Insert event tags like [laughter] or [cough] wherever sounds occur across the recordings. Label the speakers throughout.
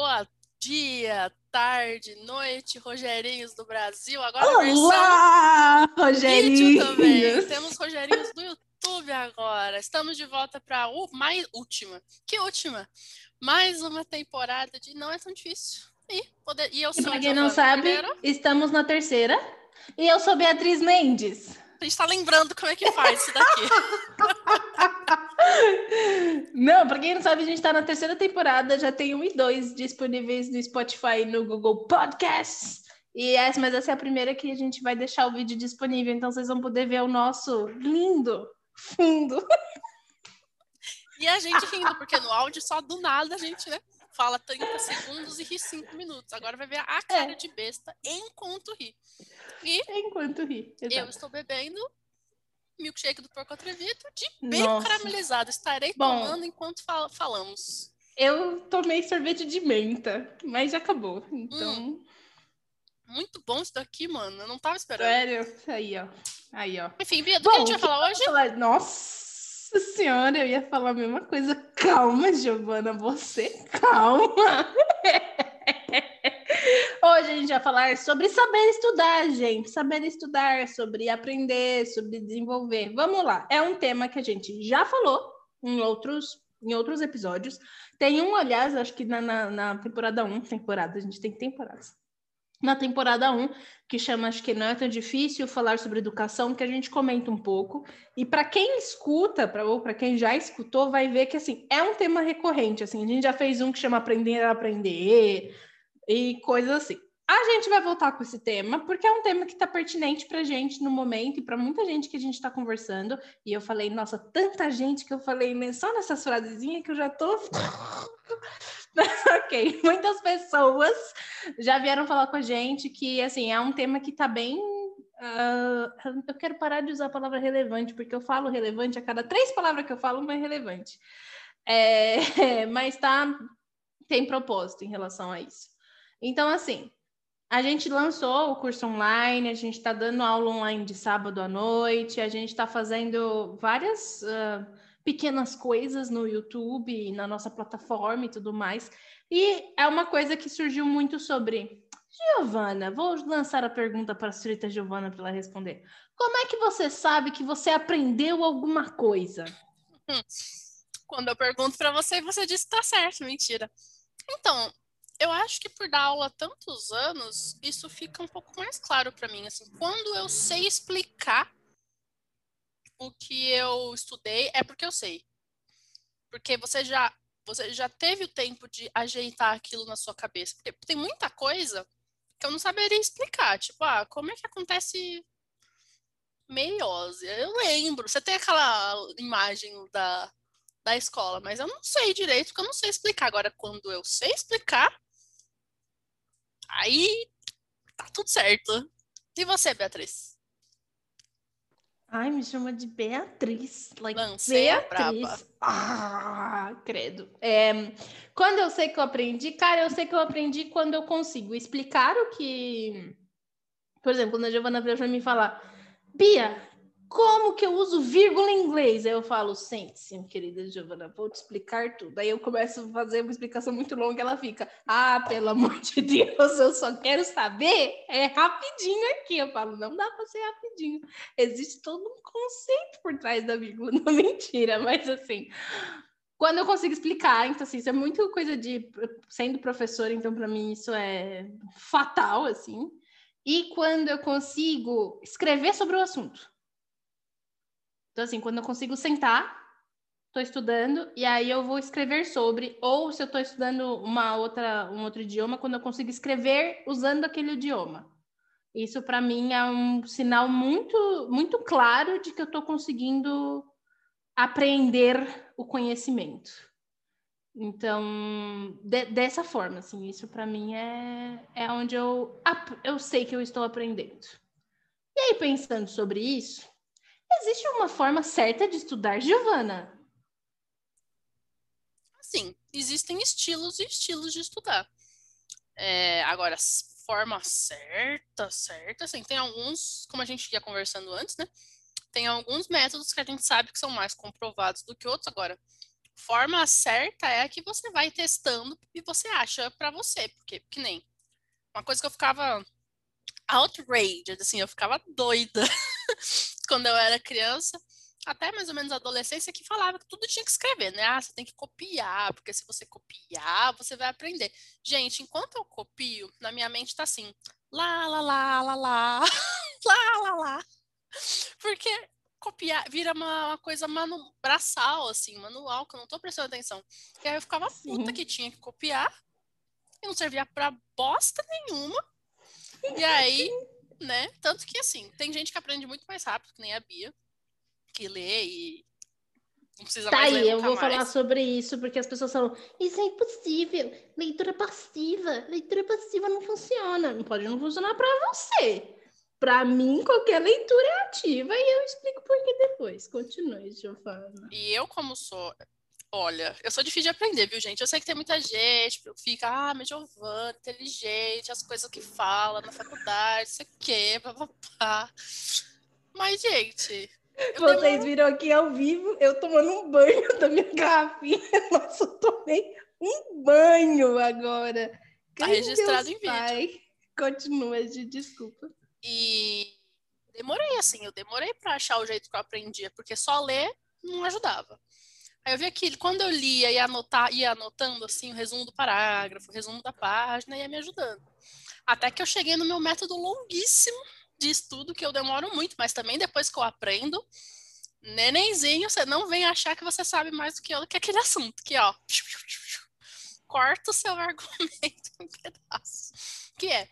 Speaker 1: Boa dia, tarde, noite, Rogerinhos do Brasil. Agora
Speaker 2: Olá, Rogerinhos!
Speaker 1: também. Temos Rogerinhos do YouTube agora. Estamos de volta para a mais última. Que última? Mais uma temporada de Não é tão difícil. E, poder... e eu sou.
Speaker 2: Para quem não sabe, primeiro. estamos na terceira. E eu sou Beatriz Mendes.
Speaker 1: A gente está lembrando como é que faz isso daqui. [laughs]
Speaker 2: Não, para quem não sabe, a gente está na terceira temporada, já tem um e dois disponíveis no Spotify e no Google Podcasts. E essa, mas essa é a primeira que a gente vai deixar o vídeo disponível, então vocês vão poder ver o nosso lindo fundo.
Speaker 1: E a gente rindo, porque no áudio só do nada a gente, né? Fala 30 segundos e ri 5 minutos. Agora vai ver a cara é. de besta enquanto ri.
Speaker 2: E enquanto ri.
Speaker 1: Exato. Eu estou bebendo milkshake do porco atrevido de bacon Nossa. caramelizado. Estarei Bom, tomando enquanto fal falamos.
Speaker 2: Eu tomei sorvete de menta, mas já acabou. Então. Hum.
Speaker 1: Muito bom isso daqui, mano. Eu não tava esperando.
Speaker 2: Sério? Aí, ó. Aí, ó.
Speaker 1: Enfim, Bia, do Bom, que a gente vai falar hoje? Falar...
Speaker 2: Nossa senhora, eu ia falar a mesma coisa. Calma, Giovana, você calma. [laughs] Hoje a gente vai falar sobre saber estudar, gente. Saber estudar, sobre aprender, sobre desenvolver. Vamos lá. É um tema que a gente já falou em outros, em outros episódios. Tem um, aliás, acho que na, na, na temporada 1, temporada, a gente tem temporadas. Na temporada 1, que chama Acho que não é tão difícil falar sobre educação, que a gente comenta um pouco. E para quem escuta, pra, ou para quem já escutou, vai ver que assim é um tema recorrente. Assim, a gente já fez um que chama Aprender a Aprender, e coisas assim. A gente vai voltar com esse tema, porque é um tema que está pertinente para gente no momento e para muita gente que a gente está conversando. E eu falei, nossa, tanta gente que eu falei né, só nessas frasezinhas que eu já tô. [laughs] ok, muitas pessoas já vieram falar com a gente que, assim, é um tema que está bem. Uh, eu quero parar de usar a palavra relevante, porque eu falo relevante a cada três palavras que eu falo, uma é relevante. É, [laughs] mas tá, tem propósito em relação a isso. Então, assim, a gente lançou o curso online, a gente está dando aula online de sábado à noite, a gente está fazendo várias uh, pequenas coisas no YouTube, na nossa plataforma e tudo mais. E é uma coisa que surgiu muito sobre. Giovana, vou lançar a pergunta para a senhorita Giovana para ela responder. Como é que você sabe que você aprendeu alguma coisa?
Speaker 1: Quando eu pergunto para você, você diz que está certo, mentira. Então, eu acho que por dar aula há tantos anos, isso fica um pouco mais claro para mim. Assim, quando eu sei explicar o que eu estudei, é porque eu sei. Porque você já, você já teve o tempo de ajeitar aquilo na sua cabeça. Porque tem muita coisa que eu não saberia explicar. Tipo, ah, como é que acontece meiose? Eu lembro. Você tem aquela imagem da, da escola, mas eu não sei direito, porque eu não sei explicar. Agora, quando eu sei explicar, Aí tá tudo certo. E você, Beatriz?
Speaker 2: Ai, me chama de Beatriz.
Speaker 1: Like, Lancei
Speaker 2: Beatriz. Ah, credo. É, quando eu sei que eu aprendi, cara, eu sei que eu aprendi quando eu consigo explicar o que. Por exemplo, quando a Giovana veio me falar, Bia, como que eu uso vírgula em inglês? Aí eu falo, sente-se, querida Giovana, vou te explicar tudo. Aí eu começo a fazer uma explicação muito longa, ela fica, ah, pelo amor de Deus, eu só quero saber, é rapidinho aqui. Eu falo, não dá para ser rapidinho. Existe todo um conceito por trás da vírgula, [laughs] não mentira, mas assim, quando eu consigo explicar, então assim, isso é muito coisa de sendo professora, então para mim isso é fatal, assim. E quando eu consigo escrever sobre o assunto. Então, assim, quando eu consigo sentar, estou estudando, e aí eu vou escrever sobre, ou se eu estou estudando uma outra, um outro idioma, quando eu consigo escrever usando aquele idioma. Isso, para mim, é um sinal muito, muito claro de que eu estou conseguindo aprender o conhecimento. Então, de, dessa forma, assim, isso para mim é, é onde eu, eu sei que eu estou aprendendo. E aí, pensando sobre isso, Existe uma forma certa de estudar, Giovana?
Speaker 1: Sim, existem estilos e estilos de estudar. É, agora, forma certa, certa, assim, tem alguns, como a gente ia conversando antes, né? Tem alguns métodos que a gente sabe que são mais comprovados do que outros. Agora, forma certa é a que você vai testando e você acha para você, porque que nem uma coisa que eu ficava outraged, assim, eu ficava doida [laughs] quando eu era criança, até mais ou menos adolescência, que falava que tudo tinha que escrever, né? Ah, você tem que copiar, porque se você copiar, você vai aprender. Gente, enquanto eu copio, na minha mente tá assim, lá, lá, lá, lá, lá, [laughs] lá, lá, lá. Porque copiar vira uma, uma coisa manu, braçal, assim, manual, que eu não tô prestando atenção. E aí eu ficava puta que tinha que copiar e não servia pra bosta nenhuma. E aí, né? Tanto que assim, tem gente que aprende muito mais rápido, que nem a Bia, que lê e não precisa
Speaker 2: tá
Speaker 1: mais
Speaker 2: aí, eu vou
Speaker 1: mais.
Speaker 2: falar sobre isso, porque as pessoas falam, isso é impossível, leitura passiva, leitura passiva não funciona. Não pode não funcionar para você. Para mim, qualquer leitura é ativa e eu explico por que depois. Continue, Giovana.
Speaker 1: E eu, como sou. Olha, eu sou difícil de aprender, viu, gente? Eu sei que tem muita gente que fica, ah, mas Giovana, inteligente, as coisas que fala na faculdade, sei o quê, papapá. Mas, gente.
Speaker 2: Vocês viram aqui ao vivo, eu tomando um banho [laughs] da minha garrafinha. [laughs] Nossa, eu tomei um banho agora.
Speaker 1: Tá registrado Deus em pai. vídeo.
Speaker 2: Continua, de desculpa.
Speaker 1: E demorei, assim, eu demorei para achar o jeito que eu aprendia, porque só ler não ajudava. Aí eu vi que quando eu lia e anotar, ia anotando assim o resumo do parágrafo, o resumo da página, ia me ajudando. Até que eu cheguei no meu método longuíssimo de estudo, que eu demoro muito, mas também depois que eu aprendo, nenenzinho, você não vem achar que você sabe mais do que eu, que aquele assunto, que ó, corta o seu [laughs] argumento em pedaços. Que é,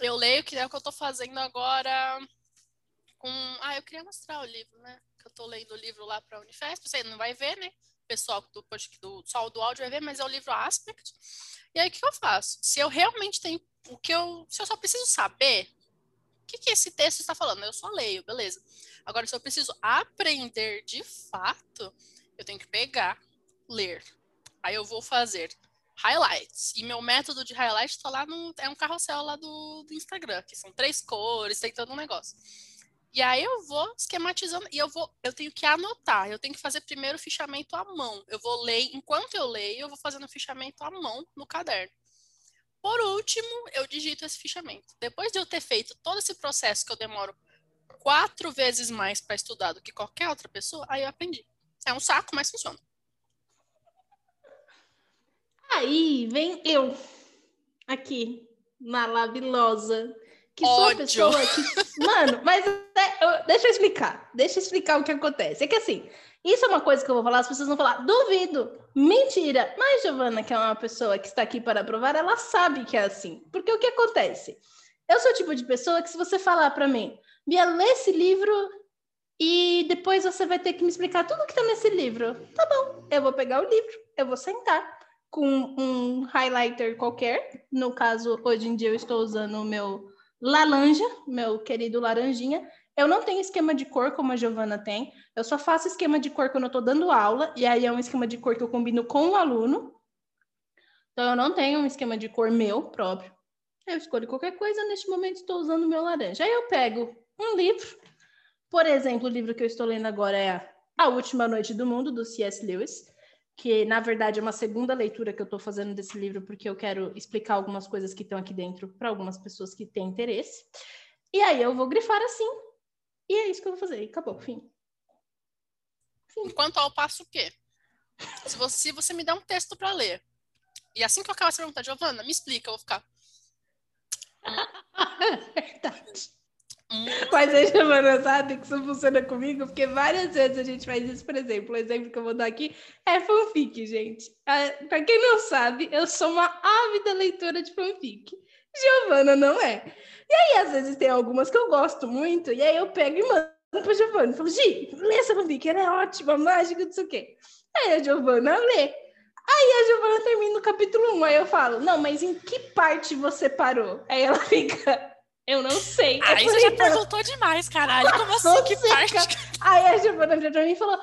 Speaker 1: eu leio, que é o que eu tô fazendo agora com. Ah, eu queria mostrar o livro, né? Que eu tô lendo o livro lá pra Unifesp. Você não vai ver, né? O pessoal do, do, só do áudio vai ver, mas é o livro Aspect. E aí, o que eu faço? Se eu realmente tenho. O que eu. Se eu só preciso saber o que, que esse texto está falando, eu só leio, beleza. Agora, se eu preciso aprender de fato, eu tenho que pegar, ler. Aí eu vou fazer highlights. E meu método de highlight está lá no. É um carrossel lá do, do Instagram, que são três cores, tem todo um negócio. E aí eu vou esquematizando e eu vou, eu tenho que anotar, eu tenho que fazer primeiro o fichamento à mão. Eu vou ler, enquanto eu leio, eu vou fazendo o fichamento à mão no caderno. Por último, eu digito esse fichamento. Depois de eu ter feito todo esse processo que eu demoro quatro vezes mais para estudar do que qualquer outra pessoa, aí eu aprendi. É um saco, mas funciona.
Speaker 2: Aí vem eu, aqui, maravilhosa, que sou a pessoa que. [laughs] Mano, mas é, deixa eu explicar. Deixa eu explicar o que acontece. É que assim, isso é uma coisa que eu vou falar, as pessoas vão falar, duvido, mentira. Mas Giovana, que é uma pessoa que está aqui para provar, ela sabe que é assim. Porque o que acontece? Eu sou o tipo de pessoa que se você falar para mim, Bia, lê esse livro e depois você vai ter que me explicar tudo que tá nesse livro. Tá bom, eu vou pegar o livro, eu vou sentar com um highlighter qualquer. No caso, hoje em dia eu estou usando o meu laranja, meu querido laranjinha. Eu não tenho esquema de cor como a Giovana tem. Eu só faço esquema de cor quando eu estou dando aula, e aí é um esquema de cor que eu combino com o aluno. Então eu não tenho um esquema de cor meu próprio. Eu escolho qualquer coisa, neste momento estou usando o meu laranja. Aí eu pego um livro. Por exemplo, o livro que eu estou lendo agora é A Última Noite do Mundo, do C.S. Lewis que na verdade é uma segunda leitura que eu estou fazendo desse livro, porque eu quero explicar algumas coisas que estão aqui dentro para algumas pessoas que têm interesse. E aí eu vou grifar assim, e é isso que eu vou fazer. E acabou, fim.
Speaker 1: fim. Enquanto ao passo o quê? Se você, se você me der um texto para ler, e assim que eu acabar essa pergunta, Giovana, me explica, eu vou ficar. [laughs]
Speaker 2: Verdade. Mas a Giovana sabe que isso funciona comigo, porque várias vezes a gente faz isso, por exemplo, o exemplo que eu vou dar aqui é fanfic, gente. Ah, Para quem não sabe, eu sou uma ávida leitora de fanfic. Giovana não é. E aí, às vezes, tem algumas que eu gosto muito, e aí eu pego e mando pra Giovana. Falo, Gi, lê essa fanfic, ela é ótima, mágica, não sei o quê. Aí a Giovana lê. Aí a Giovana termina o capítulo 1, aí eu falo, não, mas em que parte você parou? Aí ela [laughs] fica, eu não sei.
Speaker 1: Aí você já perguntou demais, caralho. Como assim? Que parte? [laughs]
Speaker 2: Aí a Giovana virou pra mim e falou: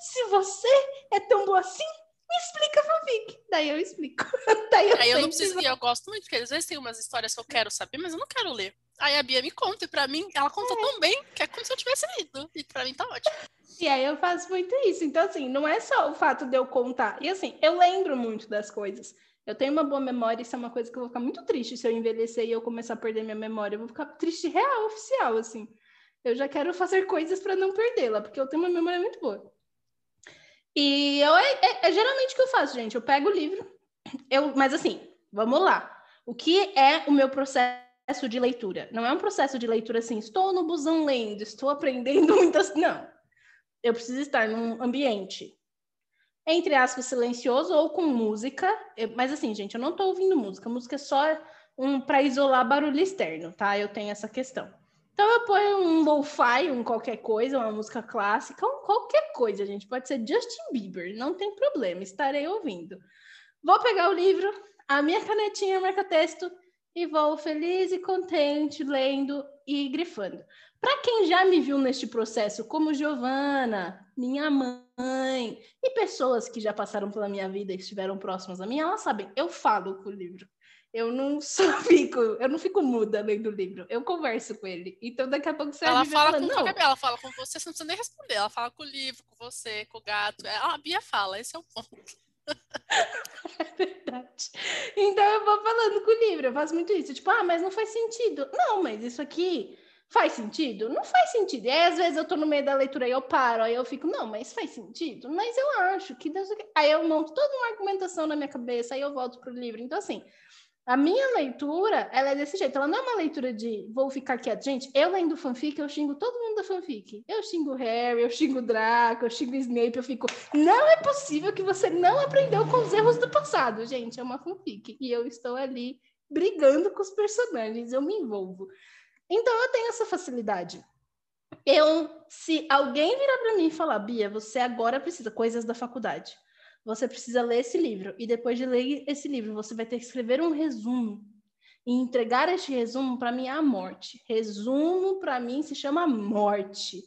Speaker 2: se você é tão boa assim, me explica fanfic. Daí eu explico. [laughs]
Speaker 1: Daí eu Aí eu não preciso, e eu gosto muito, porque às vezes tem umas histórias que eu quero saber, mas eu não quero ler. Aí a Bia me conta, e pra mim, ela conta é. tão bem que é como se eu tivesse lido. E pra mim tá ótimo.
Speaker 2: E aí eu faço muito isso. Então, assim, não é só o fato de eu contar. E assim, eu lembro muito das coisas. Eu tenho uma boa memória, isso é uma coisa que eu vou ficar muito triste se eu envelhecer e eu começar a perder minha memória. Eu vou ficar triste real, oficial, assim. Eu já quero fazer coisas para não perdê-la, porque eu tenho uma memória muito boa. E eu, é, é, é, geralmente o que eu faço, gente. Eu pego o livro, eu, mas assim, vamos lá. O que é o meu processo de leitura? Não é um processo de leitura assim, estou no busão lendo, estou aprendendo [laughs] muitas. Não. Eu preciso estar num ambiente, entre aspas, silencioso ou com música. Mas assim, gente, eu não estou ouvindo música. Música é só um para isolar barulho externo, tá? Eu tenho essa questão. Então eu ponho um lo-fi, um qualquer coisa, uma música clássica, um qualquer coisa, gente. Pode ser Justin Bieber, não tem problema, estarei ouvindo. Vou pegar o livro, a minha canetinha marca-texto e vou feliz e contente lendo e grifando. Para quem já me viu neste processo, como Giovana, minha mãe e pessoas que já passaram pela minha vida e estiveram próximas a mim, elas sabem, eu falo com o livro. Eu não [laughs] só fico, eu não fico muda lendo o livro, eu converso com ele. Então daqui a pouco você
Speaker 1: ela fala
Speaker 2: falando,
Speaker 1: com não. ela fala com você, você não precisa nem responder, ela fala com o livro, com você, com o gato. É, a Bia fala, esse é o ponto. [laughs]
Speaker 2: É verdade. Então eu vou falando com o livro, eu faço muito isso. Tipo, ah, mas não faz sentido. Não, mas isso aqui faz sentido? Não faz sentido. E aí, às vezes, eu tô no meio da leitura e eu paro, aí eu fico, não, mas faz sentido? Mas eu acho que Deus. Aí eu monto toda uma argumentação na minha cabeça, aí eu volto pro livro. Então, assim, a minha leitura, ela é desse jeito. Ela não é uma leitura de vou ficar quieto. Gente, eu lendo fanfic, eu xingo todo mundo da fanfic. Eu xingo Harry, eu xingo Draco, eu xingo Snape, eu fico... Não é possível que você não aprendeu com os erros do passado. Gente, é uma fanfic. E eu estou ali brigando com os personagens. Eu me envolvo. Então, eu tenho essa facilidade. Eu, se alguém virar para mim e falar, Bia, você agora precisa coisas da faculdade você precisa ler esse livro. E depois de ler esse livro, você vai ter que escrever um resumo. E entregar este resumo, para mim, é a morte. Resumo, para mim, se chama morte.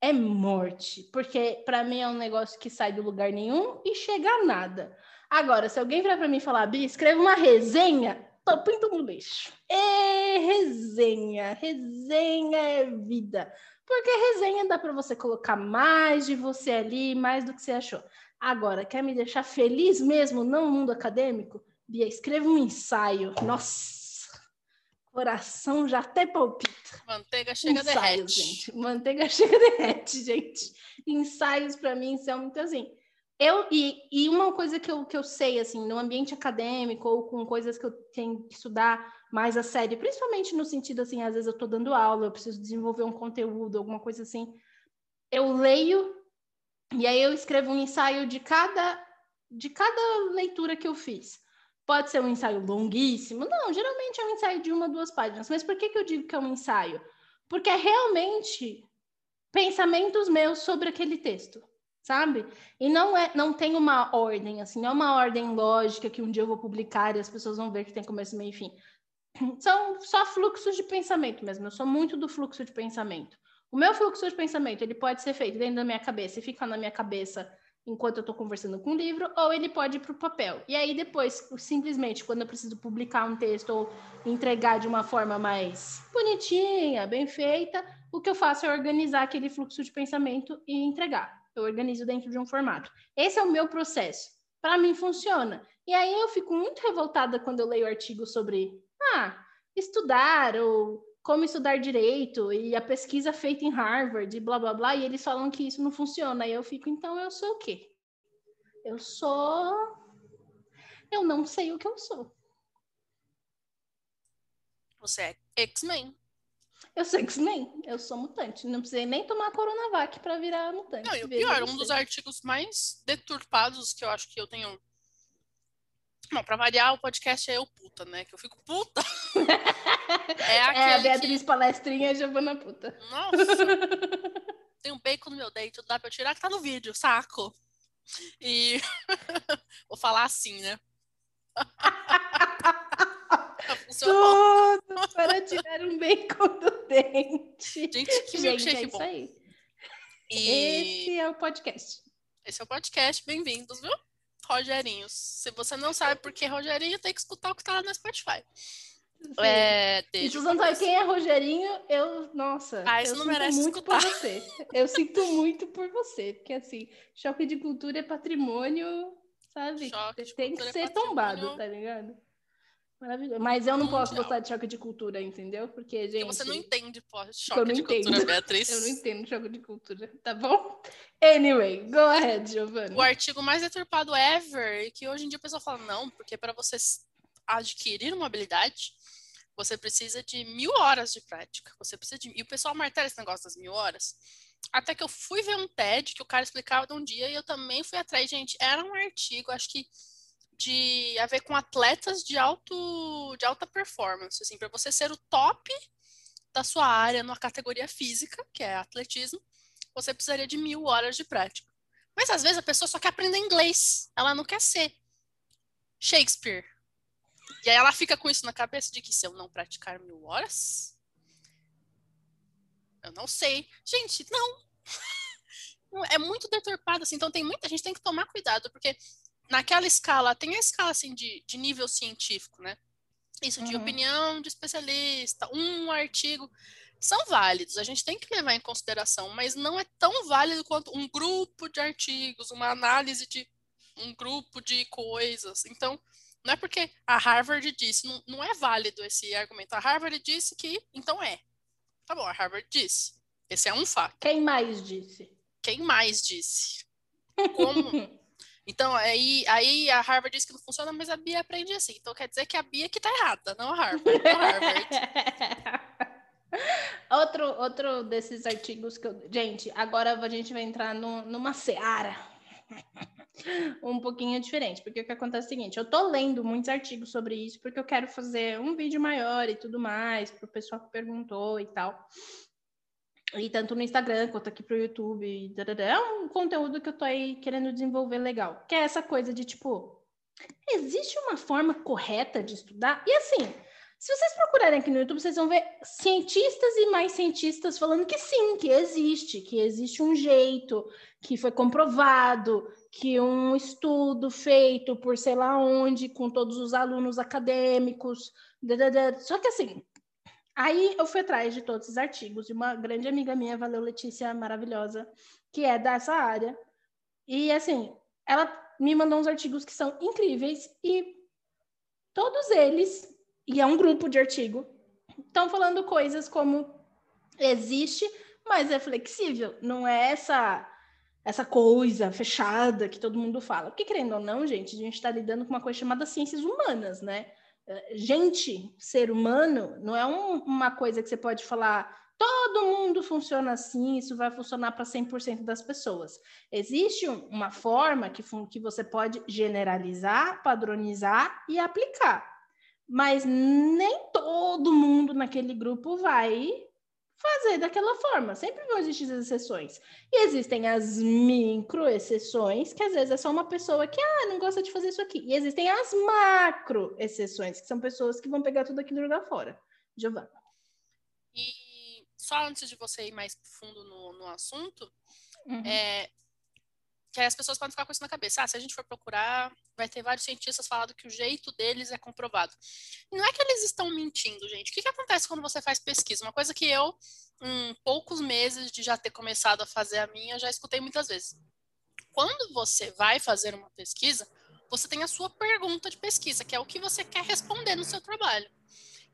Speaker 2: É morte. Porque, para mim, é um negócio que sai do lugar nenhum e chega a nada. Agora, se alguém virar para mim e falar, Bia, escreva uma resenha, tô pinto no lixo. É resenha. Resenha é vida. Porque resenha dá para você colocar mais de você ali, mais do que você achou. Agora, quer me deixar feliz mesmo, não no mundo acadêmico? Bia, escreva um ensaio. Nossa, coração já até palpita.
Speaker 1: Manteiga chega Ensaios, derrete.
Speaker 2: gente. Manteiga [laughs] chega derrete, gente. Ensaios para mim são muito assim. Eu, e, e uma coisa que eu, que eu sei, assim, no ambiente acadêmico ou com coisas que eu tenho que estudar mais a sério, principalmente no sentido, assim, às vezes eu estou dando aula, eu preciso desenvolver um conteúdo, alguma coisa assim, eu leio e aí eu escrevo um ensaio de cada de cada leitura que eu fiz. Pode ser um ensaio longuíssimo? Não, geralmente é um ensaio de uma, duas páginas. Mas por que, que eu digo que é um ensaio? Porque é realmente pensamentos meus sobre aquele texto, sabe? E não é, não tem uma ordem, assim, não é uma ordem lógica que um dia eu vou publicar e as pessoas vão ver que tem começo, meio e fim. [clears throat] São só fluxos de pensamento mesmo. Eu sou muito do fluxo de pensamento. O meu fluxo de pensamento, ele pode ser feito dentro da minha cabeça e ficar na minha cabeça enquanto eu estou conversando com o livro, ou ele pode ir para o papel. E aí depois, simplesmente, quando eu preciso publicar um texto ou entregar de uma forma mais bonitinha, bem feita, o que eu faço é organizar aquele fluxo de pensamento e entregar. Eu organizo dentro de um formato. Esse é o meu processo. Para mim funciona. E aí eu fico muito revoltada quando eu leio artigos sobre ah, estudar ou como estudar direito e a pesquisa feita em Harvard e blá blá blá, e eles falam que isso não funciona. E eu fico, então eu sou o quê? Eu sou. Eu não sei o que eu sou.
Speaker 1: Você é X-Men.
Speaker 2: Eu sou X-Men, eu sou mutante. Não precisei nem tomar a Coronavac para virar mutante.
Speaker 1: Não, e o pior, um dos artigos mais deturpados que eu acho que eu tenho não, pra variar, o podcast é eu puta, né? Que eu fico puta. [laughs]
Speaker 2: é, é a Beatriz que... Palestrinha e Giovana puta.
Speaker 1: Nossa. [laughs] Tem um bacon no meu dente, dá pra eu tirar que tá no vídeo, saco. E [laughs] vou falar assim, né?
Speaker 2: Tudo para tirar um bacon do dente.
Speaker 1: Gente, que milkshake
Speaker 2: é
Speaker 1: bom.
Speaker 2: Aí. E... Esse é o podcast.
Speaker 1: Esse é o podcast, bem-vindos, viu? Rogerinhos. Se você não sabe por que Rogerinho, tem que escutar o que tá lá no Spotify. É,
Speaker 2: e se você não sabe quem é Rogerinho, eu, nossa,
Speaker 1: ah, isso
Speaker 2: eu
Speaker 1: não
Speaker 2: sinto
Speaker 1: merece
Speaker 2: muito
Speaker 1: escutar.
Speaker 2: por você. Eu sinto muito por você, porque assim, choque de cultura é patrimônio, sabe?
Speaker 1: Choque
Speaker 2: Tem que
Speaker 1: é
Speaker 2: ser
Speaker 1: patrimônio
Speaker 2: tombado, tá ligado? Maravilhoso. Mas eu não posso
Speaker 1: mundial.
Speaker 2: gostar de choque de cultura, entendeu? Porque, gente.
Speaker 1: Porque você não entende, pô, choque de cultura,
Speaker 2: entendo.
Speaker 1: Beatriz.
Speaker 2: Eu não entendo choque de cultura, tá bom? Anyway, go ahead, Giovanna.
Speaker 1: O artigo mais deturpado ever, que hoje em dia o pessoal fala, não, porque para você adquirir uma habilidade, você precisa de mil horas de prática. Você precisa de. E o pessoal martela esse negócio das mil horas. Até que eu fui ver um TED que o cara explicava de um dia e eu também fui atrás. Gente, era um artigo, acho que de a ver com atletas de alto de alta performance, assim, para você ser o top da sua área numa categoria física, que é atletismo, você precisaria de mil horas de prática. Mas às vezes a pessoa só quer aprender inglês, ela não quer ser Shakespeare. E aí ela fica com isso na cabeça de que se eu não praticar mil horas, eu não sei. Gente, não. [laughs] É muito deturpado, assim. Então tem muita gente tem que tomar cuidado, porque naquela escala, tem a escala assim de, de nível científico, né? Isso de
Speaker 2: Uhum.
Speaker 1: opinião de especialista, um artigo, são válidos, a gente tem que levar em consideração, mas não é tão válido quanto um grupo de artigos, uma análise de um grupo de coisas. Então, não é porque a Harvard disse, não, não é válido esse argumento. A Harvard disse que, então é. Tá bom, a Harvard disse. Esse é um fato.
Speaker 2: Quem mais disse?
Speaker 1: Quem mais disse? Como? [laughs] Então, aí, aí a Harvard disse que não funciona, mas a Bia aprende assim. Então quer dizer que a Bia que tá errada, não a Harvard. Não a Harvard. [laughs]
Speaker 2: outro, outro desses artigos que eu. Gente, agora a gente vai entrar no, numa seara [laughs] um pouquinho diferente, porque o que acontece é o seguinte: eu tô lendo muitos artigos sobre isso, porque eu quero fazer um vídeo maior e tudo mais, para o pessoal que perguntou e tal. E tanto no Instagram quanto aqui pro YouTube. É um conteúdo que eu tô aí querendo desenvolver legal. Que é essa coisa de tipo, existe uma forma correta de estudar? E assim, se vocês procurarem aqui no YouTube, vocês vão ver cientistas e mais cientistas falando que sim, que existe, que existe um jeito, que foi comprovado, que um estudo feito por sei lá onde, com todos os alunos acadêmicos. Só que assim, aí eu fui atrás de todos esses artigos, e uma grande amiga minha, Valeu Letícia, maravilhosa, que é dessa área. E assim, ela me mandou uns artigos que são incríveis e todos eles, e é um grupo de artigo, estão falando coisas como existe, mas é flexível, não é essa essa coisa fechada que todo mundo fala. Porque querendo ou não, gente, a gente está lidando com uma coisa chamada ciências humanas, né? Eh, Gente, ser humano, não é um- uma coisa que você pode falar todo mundo funciona assim, isso vai funcionar para 100% das pessoas. Existe um- uma forma que, que você pode generalizar, padronizar e aplicar. Mas nem todo mundo naquele grupo vai fazer daquela forma. Sempre vão existir as exceções. E existem as micro exceções, que às vezes é só uma pessoa que ah, não gosta de fazer isso aqui. E existem as macro exceções, que são pessoas que vão pegar tudo aquilo e jogar fora. Giovana.
Speaker 1: E só antes de você ir mais fundo no, no assunto,
Speaker 2: Uhum.
Speaker 1: é, que as pessoas podem ficar com isso na cabeça. Ah, se a gente for procurar, vai ter vários cientistas falando que o jeito deles é comprovado. Não é que eles estão mentindo, gente. O que, que acontece quando você faz pesquisa? Uma coisa que eu, em poucos meses de já ter começado a fazer a minha, já escutei muitas vezes. Quando você vai fazer uma pesquisa, você tem a sua pergunta de pesquisa, que é o que você quer responder no seu trabalho.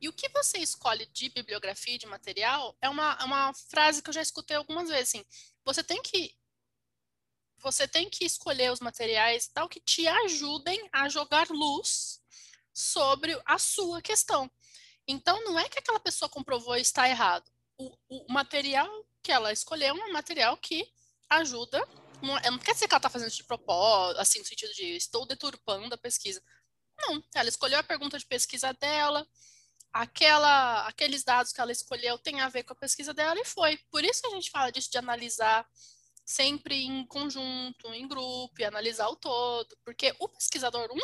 Speaker 1: E o que você escolhe de bibliografia de material é uma, é uma frase que eu já escutei algumas vezes. Assim, você tem que você tem que escolher os materiais tal que te ajudem a jogar luz sobre a sua questão. Então, não é que aquela pessoa comprovou e está errado. O, o material que ela escolheu é um material que ajuda. Não, não quer dizer que ela está fazendo de propósito, assim, no sentido de estou deturpando a pesquisa. Não, ela escolheu a pergunta de pesquisa dela, aquela, aqueles dados que ela escolheu têm a ver com a pesquisa dela e foi. Por isso que a gente fala disso de analisar sempre em conjunto, em grupo, e analisar o todo, porque o pesquisador 1,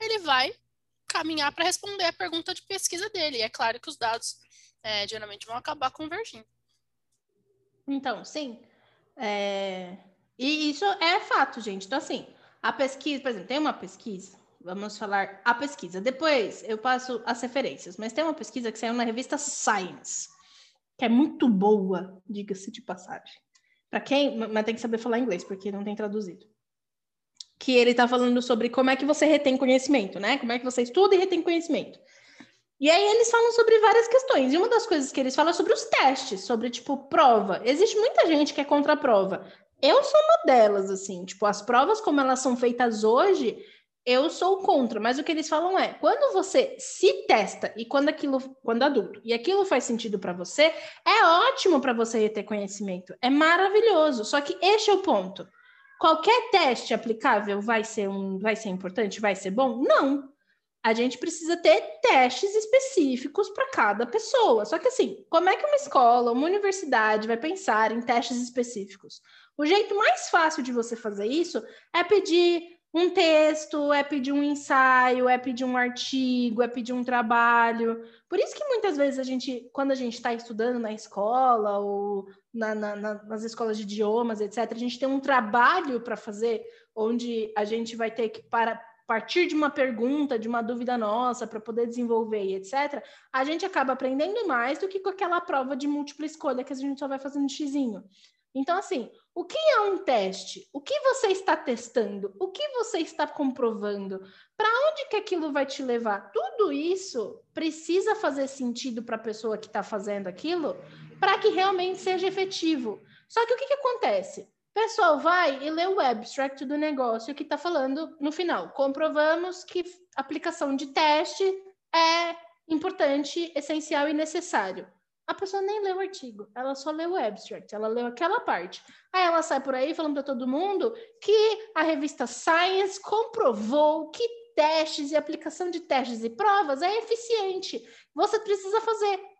Speaker 1: ele vai caminhar para responder a pergunta de pesquisa dele. E é claro que os dados é, geralmente vão acabar convergindo.
Speaker 2: Então, sim. É, E isso é fato, gente. Então, assim, a pesquisa, por exemplo, tem uma pesquisa Vamos falar a pesquisa. Depois eu passo as referências, mas tem uma pesquisa que saiu na revista Science, que é muito boa, diga-se de passagem. Para quem, mas tem que saber falar inglês, porque não tem traduzido. Que ele está falando sobre como é que você retém conhecimento, né? Como é que você estuda e retém conhecimento. E aí eles falam sobre várias questões. E uma das coisas que eles falam é sobre os testes, sobre, tipo, prova. Existe muita gente que é contra a prova. Eu sou uma delas, assim. Tipo, as provas como elas são feitas hoje, eu sou contra. Mas o que eles falam é, quando você se testa e quando aquilo, quando adulto, e aquilo faz sentido para você, é ótimo para você ter conhecimento. É maravilhoso. Só que este é o ponto. Qualquer teste aplicável vai ser um, vai ser importante, vai ser bom? Não a gente precisa ter testes específicos para cada pessoa. Só que assim, como é que uma escola, uma universidade vai pensar em testes específicos? O jeito mais fácil de você fazer isso é pedir um texto, é pedir um ensaio, é pedir um artigo, é pedir um trabalho. Por isso que muitas vezes a gente, quando a gente está estudando na escola ou na, na, nas escolas de idiomas, etc., a gente tem um trabalho para fazer onde a gente vai ter que para partir de uma pergunta, de uma dúvida nossa, para poder desenvolver e etc., a gente acaba aprendendo mais do que com aquela prova de múltipla escolha que a gente só vai fazendo xizinho. Então, assim, o que é um teste? O que você está testando? O que você está comprovando? Para onde que aquilo vai te levar? Tudo isso precisa fazer sentido para a pessoa que está fazendo aquilo para que realmente seja efetivo. Só que o que, que acontece? pessoal vai e lê o abstract do negócio que está falando no final. Comprovamos que aplicação de teste é importante, essencial e necessário. A pessoa nem leu o artigo, ela só leu o abstract, ela leu aquela parte. Aí ela sai por aí falando para todo mundo que a revista Science comprovou que testes e aplicação de testes e provas é eficiente. Você precisa fazer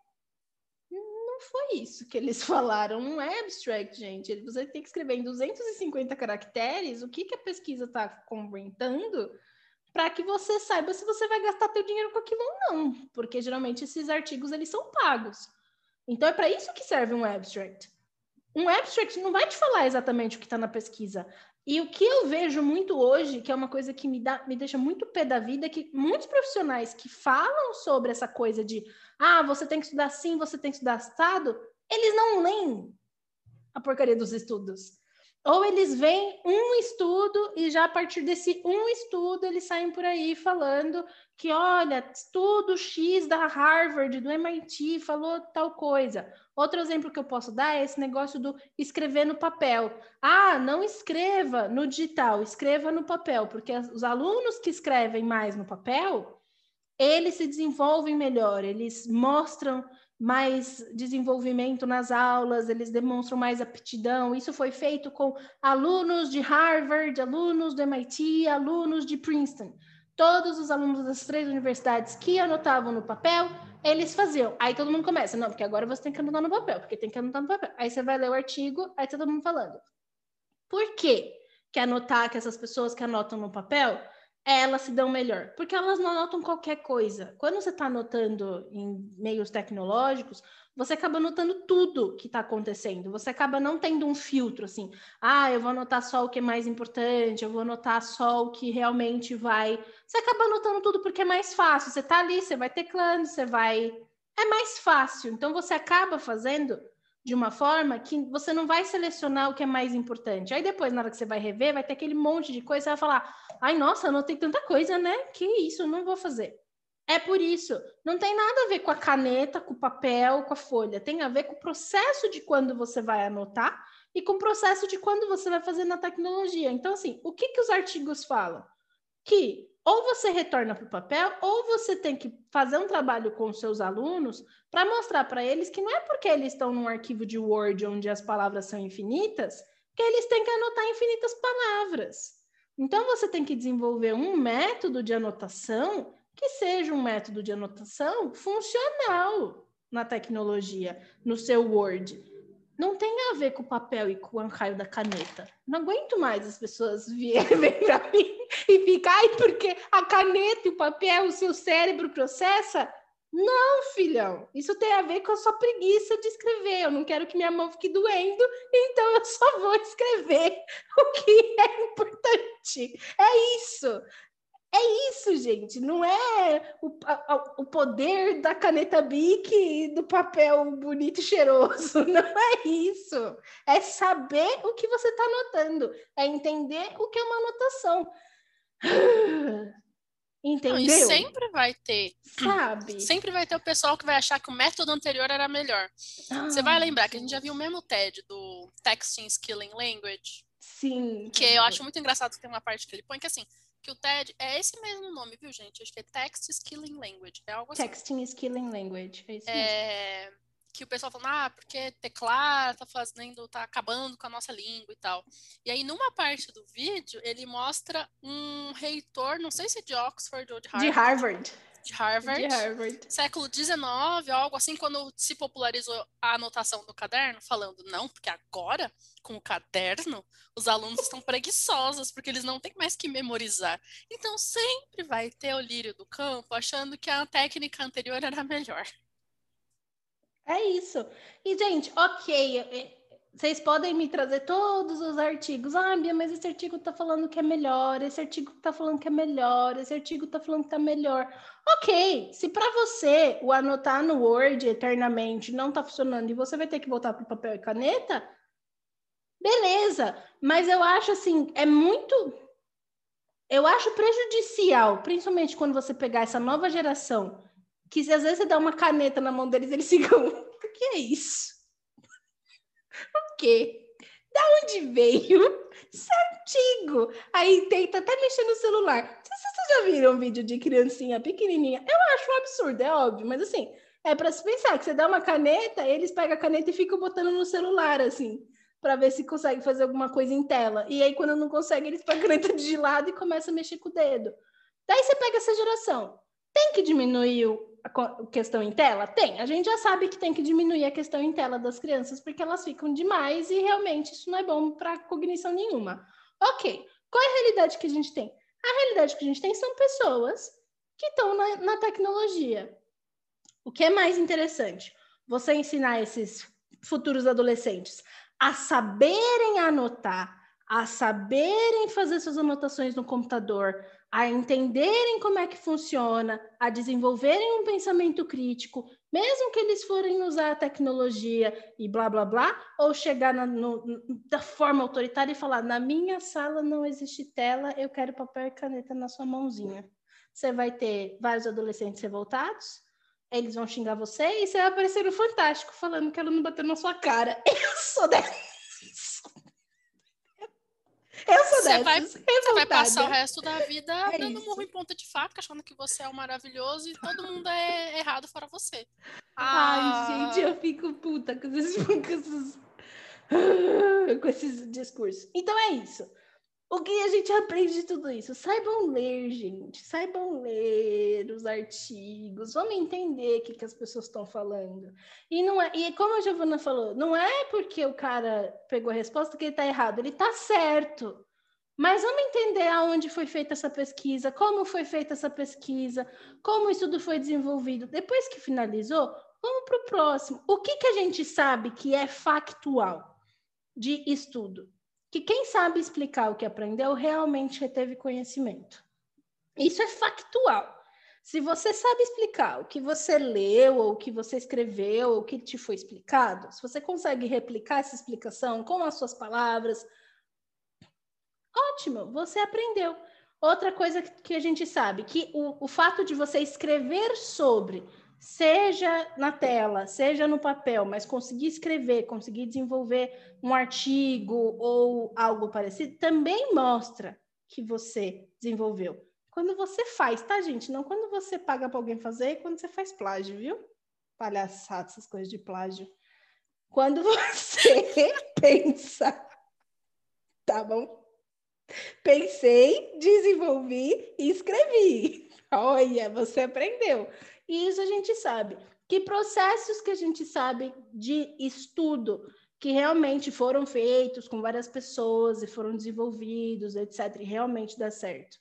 Speaker 2: não foi isso que eles [laughs] falaram, não é abstract, gente. Você tem que escrever em 250 caracteres o que, que a pesquisa está comentando para que você saiba se você vai gastar teu dinheiro com aquilo ou não, porque geralmente esses artigos eles são pagos. Então é para isso que serve um abstract. Um abstract não vai te falar exatamente o que está na pesquisa. E o que eu vejo muito hoje, que é uma coisa que me, dá, me deixa muito pé da vida, é que muitos profissionais que falam sobre essa coisa de ah, você tem que estudar assim, você tem que estudar assado, eles não leem a porcaria dos estudos. Ou eles veem um estudo e já a partir desse um estudo eles saem por aí falando que, olha, estudo X da Harvard, do MIT, falou tal coisa. Outro exemplo que eu posso dar é esse negócio do escrever no papel. Ah, não escreva no digital, escreva no papel, porque os alunos que escrevem mais no papel, eles se desenvolvem melhor, eles mostram mais desenvolvimento nas aulas, eles demonstram mais aptidão. Isso foi feito com alunos de Harvard, alunos do MIT, alunos de Princeton. Todos os alunos das três universidades que anotavam no papel, eles faziam. Aí todo mundo começa, não, porque agora você tem que anotar no papel, porque tem que anotar no papel. Aí você vai ler o artigo, aí todo mundo falando. Por quê? que anotar que essas pessoas que anotam no papel elas se dão melhor, porque elas não anotam qualquer coisa. Quando você está anotando em meios tecnológicos, você acaba anotando tudo que está acontecendo. Você acaba não tendo um filtro assim, ah, eu vou anotar só o que é mais importante, eu vou anotar só o que realmente vai. Você acaba anotando tudo porque é mais fácil. Você está ali, você vai teclando, você vai. É mais fácil. Então você acaba fazendo de uma forma que você não vai selecionar o que é mais importante. Aí depois, na hora que você vai rever, vai ter aquele monte de coisa, você vai falar: ai, nossa, anotei tanta coisa, né? Que isso, não vou fazer. É por isso. Não tem nada a ver com a caneta, com o papel, com a folha. Tem a ver com o processo de quando você vai anotar e com o processo de quando você vai fazer na tecnologia. Então, assim, o que, que os artigos falam? Que ou você retorna para o papel, ou você tem que fazer um trabalho com os seus alunos para mostrar para eles que não é porque eles estão num arquivo de Word onde as palavras são infinitas que eles têm que anotar infinitas palavras. Então você tem que desenvolver um método de anotação que seja um método de anotação funcional na tecnologia, no seu Word não tem a ver com o papel e com o raio da caneta. Não aguento mais as pessoas [laughs] virem para mim e ficar, ai, porque a caneta e o papel, o seu cérebro processa. Não, filhão, isso tem a ver com a sua preguiça de escrever. Eu não quero que minha mão fique doendo, então eu só vou escrever [laughs] o que é importante. É isso. É isso, gente. Não é o, a, o poder da caneta Bic e do papel bonito e cheiroso. [laughs] Não é isso. É saber o que você está anotando. É entender o que é uma anotação. [sighs] Entendeu? Não, e
Speaker 1: sempre vai ter.
Speaker 2: Sabe?
Speaker 1: Sempre vai ter o pessoal que vai achar que o método anterior era melhor. Ah, Você vai lembrar que a gente já viu o mesmo TED do Texting Skilling Language.
Speaker 2: Sim.
Speaker 1: Que eu acho muito engraçado que tem uma parte que ele põe que assim, que o TED é esse mesmo nome, viu, gente? Acho que é Text Skilling Language. É algo assim.
Speaker 2: Texting Skilling Language. É isso
Speaker 1: é... Que o pessoal fala, ah, porque teclar tá fazendo, tá acabando com a nossa língua e tal. E aí, numa parte do vídeo, ele mostra um reitor, não sei se é de Oxford ou de Harvard.
Speaker 2: De Harvard
Speaker 1: de Harvard,
Speaker 2: de Harvard.
Speaker 1: século XIX, algo assim, quando se popularizou a anotação do caderno, falando, não, porque agora, com o caderno, os alunos estão preguiçosos, porque eles não têm mais que memorizar. Então, sempre vai ter o lírio do campo achando que a técnica anterior era melhor.
Speaker 2: É isso. E, gente, ok, vocês podem me trazer todos os artigos. Ah, Bia, mas esse artigo está falando que é melhor, esse artigo está falando que é melhor, esse artigo está falando que é melhor. Ok, se para você o anotar no Word eternamente não está funcionando e você vai ter que voltar para papel e caneta, beleza. Mas eu acho assim, é muito. Eu acho prejudicial, principalmente quando você pegar essa nova geração, que às vezes você dá uma caneta na mão deles, eles ficam. O que é isso? O quê? Da onde veio? Certinho. Aí tenta até mexer no celular. Vocês já viram um vídeo de criancinha pequenininha? Eu acho um absurdo, é óbvio, mas assim, é para se pensar que você dá uma caneta, eles pegam a caneta e ficam botando no celular, assim, para ver se consegue fazer alguma coisa em tela. E aí, quando não consegue, eles pegam a caneta de lado e começam a mexer com o dedo. Daí você pega essa geração. Tem que diminuir a questão em tela? Tem. A gente já sabe que tem que diminuir a questão em tela das crianças, porque elas ficam demais e realmente isso não é bom para cognição nenhuma. Ok. Qual é a realidade que a gente tem? A realidade que a gente tem são pessoas que estão na, na tecnologia. O que é mais interessante? Você ensinar esses futuros adolescentes a saberem anotar, a saberem fazer suas anotações no computador, a entenderem como é que funciona, a desenvolverem um pensamento crítico, mesmo que eles forem usar a tecnologia e blá blá blá, ou chegar na, no, da forma autoritária e falar: na minha sala não existe tela, eu quero papel e caneta na sua mãozinha. Você vai ter vários adolescentes revoltados, eles vão xingar você e você vai aparecer no Fantástico falando que ela não bateu na sua cara. [laughs] Eu sou dessa. Eu sou
Speaker 1: você vai, você vai passar o resto da vida é dando isso. murro em ponta de faca, achando que você é o um maravilhoso e todo mundo é errado fora você.
Speaker 2: Ah... Ai, gente, eu fico puta com esses, [laughs] com esses, [laughs] com esses discursos. Então é isso. O que a gente aprende de tudo isso? Saibam ler, gente. Saibam ler os artigos. Vamos entender o que, que as pessoas estão falando. E não é, e como a Giovana falou, não é porque o cara pegou a resposta que ele está errado, ele está certo. Mas vamos entender aonde foi feita essa pesquisa, como foi feita essa pesquisa, como isso tudo foi desenvolvido. Depois que finalizou, vamos para o próximo. O que, que a gente sabe que é factual de estudo? Que quem sabe explicar o que aprendeu realmente reteve conhecimento. Isso é factual. Se você sabe explicar o que você leu, ou o que você escreveu, ou o que te foi explicado, se você consegue replicar essa explicação com as suas palavras, ótimo, você aprendeu. Outra coisa que a gente sabe, que o, o fato de você escrever sobre seja na tela, seja no papel, mas conseguir escrever, conseguir desenvolver um artigo ou algo parecido, também mostra que você desenvolveu. Quando você faz, tá, gente? Não quando você paga para alguém fazer, e quando você faz plágio, viu? Palhaçada, essas coisas de plágio. Quando [laughs] você [laughs] pensa, tá bom? Pensei, desenvolvi e escrevi. Olha, você aprendeu. E isso a gente sabe. Que processos que a gente sabe de estudo que realmente foram feitos com várias pessoas e foram desenvolvidos, etc., e realmente dá certo.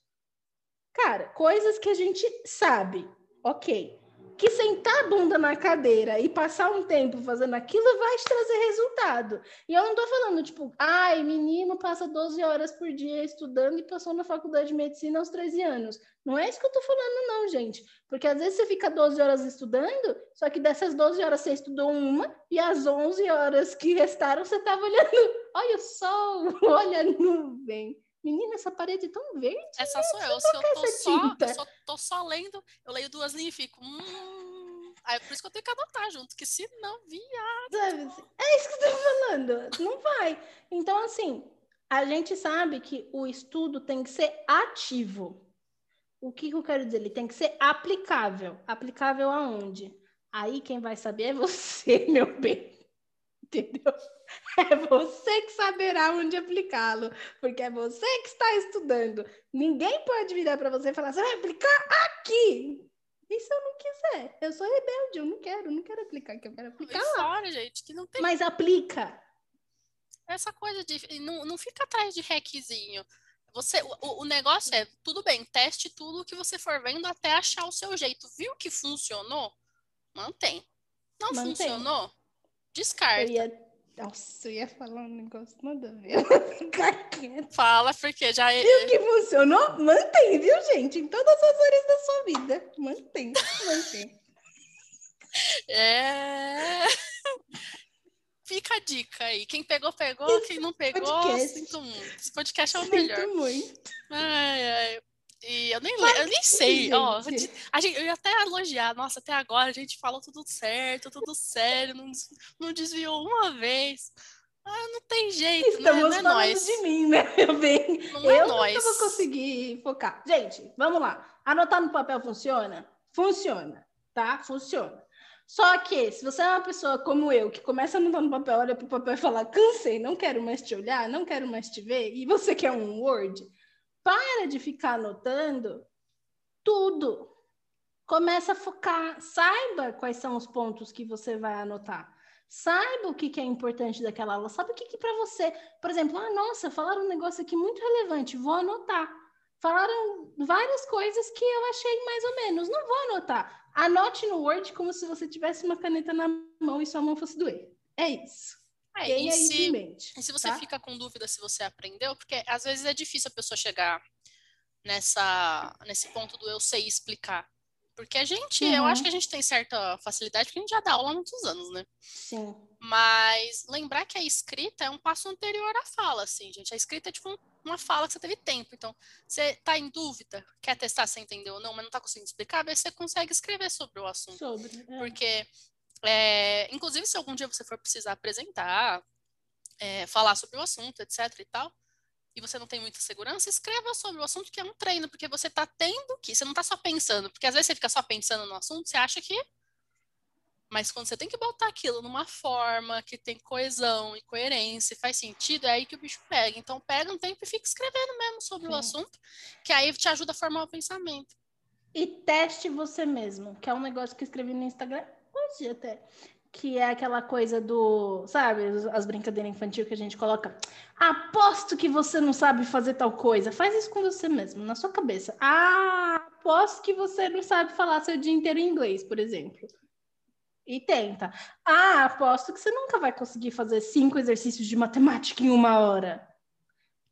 Speaker 2: Cara, coisas que a gente sabe, ok. Que sentar a bunda na cadeira e passar um tempo fazendo aquilo vai te trazer resultado. E eu não tô falando, tipo, ai, menino passa 12 horas por dia estudando e passou na faculdade de medicina aos 13 anos. Não é isso que eu tô falando, não, gente. Porque às vezes você fica 12 horas estudando, só que dessas 12 horas você estudou uma, e as 11 horas que restaram você tava olhando, olha o sol, [laughs] olha a nuvem. Menina, essa parede é tão verde.
Speaker 1: Essa sou eu. Se eu tô, só, eu só, tô só lendo, eu leio duas linhas e fico. Hum... Aí, por isso que eu tenho que anotar junto, que se não, viado.
Speaker 2: É isso que eu tô falando. Não vai. Então, assim, a gente sabe que o estudo tem que ser ativo. O que, que eu quero dizer? Ele tem que ser aplicável. Aplicável aonde? Aí quem vai saber é [laughs] você, meu bem. Entendeu? [laughs] É você que saberá onde aplicá-lo, porque é você que está estudando. Ninguém pode virar para você e falar: você vai aplicar aqui. E se eu não quiser? Eu sou rebelde, eu não quero, não quero aplicar aqui, eu quero aplicar lá.
Speaker 1: Fora, gente, que não tem.
Speaker 2: Mas aplica.
Speaker 1: Essa coisa de. Não, não fica atrás de requisinho. Você, o, o negócio é, tudo bem, teste tudo que você for vendo até achar o seu jeito. Viu que funcionou? Mantém. Não Mantém. funcionou? Descarta.
Speaker 2: Eu ia nossa, eu ia falar um negócio nada a ver. [laughs] Quieto.
Speaker 1: Fala, porque já é.
Speaker 2: Viu que funcionou? Mantém, viu, gente? Em todas as áreas da sua vida. Mantém, mantém. [laughs]
Speaker 1: É. Fica a dica aí. Quem pegou, pegou. Esse Quem não pegou, podcast. sinto muito. Esse podcast é o melhor.
Speaker 2: Sinto muito.
Speaker 1: Ai, ai. E eu nem, eu nem sei, gente. ó. A gente, eu ia até elogiar, nossa, até agora a gente falou tudo certo, tudo sério, não, não desviou uma vez. Ah, não tem jeito, né?
Speaker 2: Estamos
Speaker 1: não é falando nós.
Speaker 2: de mim, né, [laughs] meu bem?
Speaker 1: Não é
Speaker 2: eu
Speaker 1: nós.
Speaker 2: não vou conseguir focar. Gente, vamos lá. Anotar no papel funciona? Funciona, tá? Funciona. Só que, se você é uma pessoa como eu, que começa a anotar no papel, olha pro papel e fala, cansei, não quero mais te olhar, não quero mais te ver, e você quer um Word, para de ficar anotando tudo. Começa a focar, saiba quais são os pontos que você vai anotar. Saiba o que, que é importante daquela aula. Sabe o que, que para você, por exemplo, ah, nossa, falaram um negócio aqui muito relevante, vou anotar. Falaram várias coisas que eu achei mais ou menos, não vou anotar. Anote no Word como se você tivesse uma caneta na mão e sua mão fosse doer. É isso.
Speaker 1: É, e, se, mente, e se você tá? fica com dúvida se você aprendeu, porque às vezes é difícil a pessoa chegar nessa, nesse ponto do eu sei explicar. Porque a gente, uhum. eu acho que a gente tem certa facilidade, porque a gente já dá aula há muitos anos, né?
Speaker 2: Sim.
Speaker 1: Mas lembrar que a escrita é um passo anterior à fala, assim, gente. A escrita é tipo uma fala que você teve tempo. Então, você tá em dúvida, quer testar se entendeu ou não, mas não tá conseguindo explicar, você consegue escrever sobre o assunto.
Speaker 2: Sobre.
Speaker 1: É. Porque é, inclusive, se algum dia você for precisar apresentar, é, falar sobre o assunto, etc e tal, e você não tem muita segurança, escreva sobre o assunto que é um treino, porque você está tendo que, você não está só pensando, porque às vezes você fica só pensando no assunto, você acha que. Mas quando você tem que botar aquilo numa forma que tem coesão e coerência faz sentido, é aí que o bicho pega. Então pega um tempo e fica escrevendo mesmo sobre Sim. o assunto, que aí te ajuda a formar o pensamento.
Speaker 2: E teste você mesmo, que é um negócio que eu escrevi no Instagram hoje até. Que é aquela coisa do, sabe, as brincadeiras infantis que a gente coloca. Aposto que você não sabe fazer tal coisa. Faz isso com você mesmo, na sua cabeça. Ah, aposto que você não sabe falar seu dia inteiro em inglês, por exemplo. E tenta. Ah, aposto que você nunca vai conseguir fazer cinco exercícios de matemática em uma hora.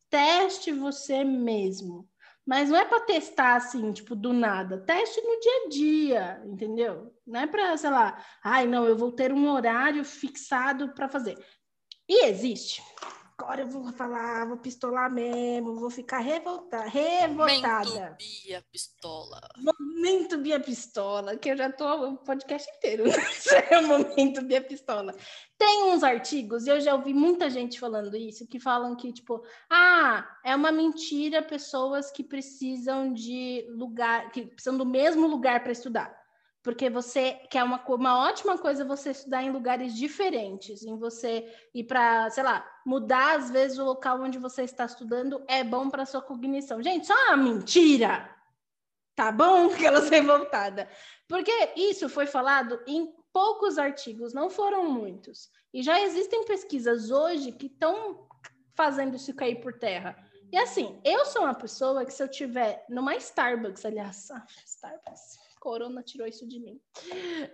Speaker 2: Teste você mesmo. Mas não é para testar assim, tipo, do nada. Teste no dia a dia, entendeu? Não é para, sei lá, ai, não, eu vou ter um horário fixado para fazer. E existe agora eu vou falar, vou pistolar mesmo, vou ficar revoltada, revoltada.
Speaker 1: Momento Bia Pistola.
Speaker 2: Momento Bia Pistola, que eu já tô o podcast inteiro. [laughs] é o momento Bia Pistola. Tem uns artigos, e eu já ouvi muita gente falando isso, que falam que, tipo, ah, é uma mentira pessoas que precisam de lugar, que precisam do mesmo lugar para estudar porque você que é uma, uma ótima coisa você estudar em lugares diferentes, em você ir para, sei lá, mudar às vezes o local onde você está estudando é bom para sua cognição. Gente, só uma mentira. Tá bom? [laughs] Aquelas revoltada. Porque isso foi falado em poucos artigos, não foram muitos. E já existem pesquisas hoje que estão fazendo isso cair por terra. E assim, eu sou uma pessoa que se eu tiver numa Starbucks, aliás, [laughs] Starbucks Corona tirou isso de mim.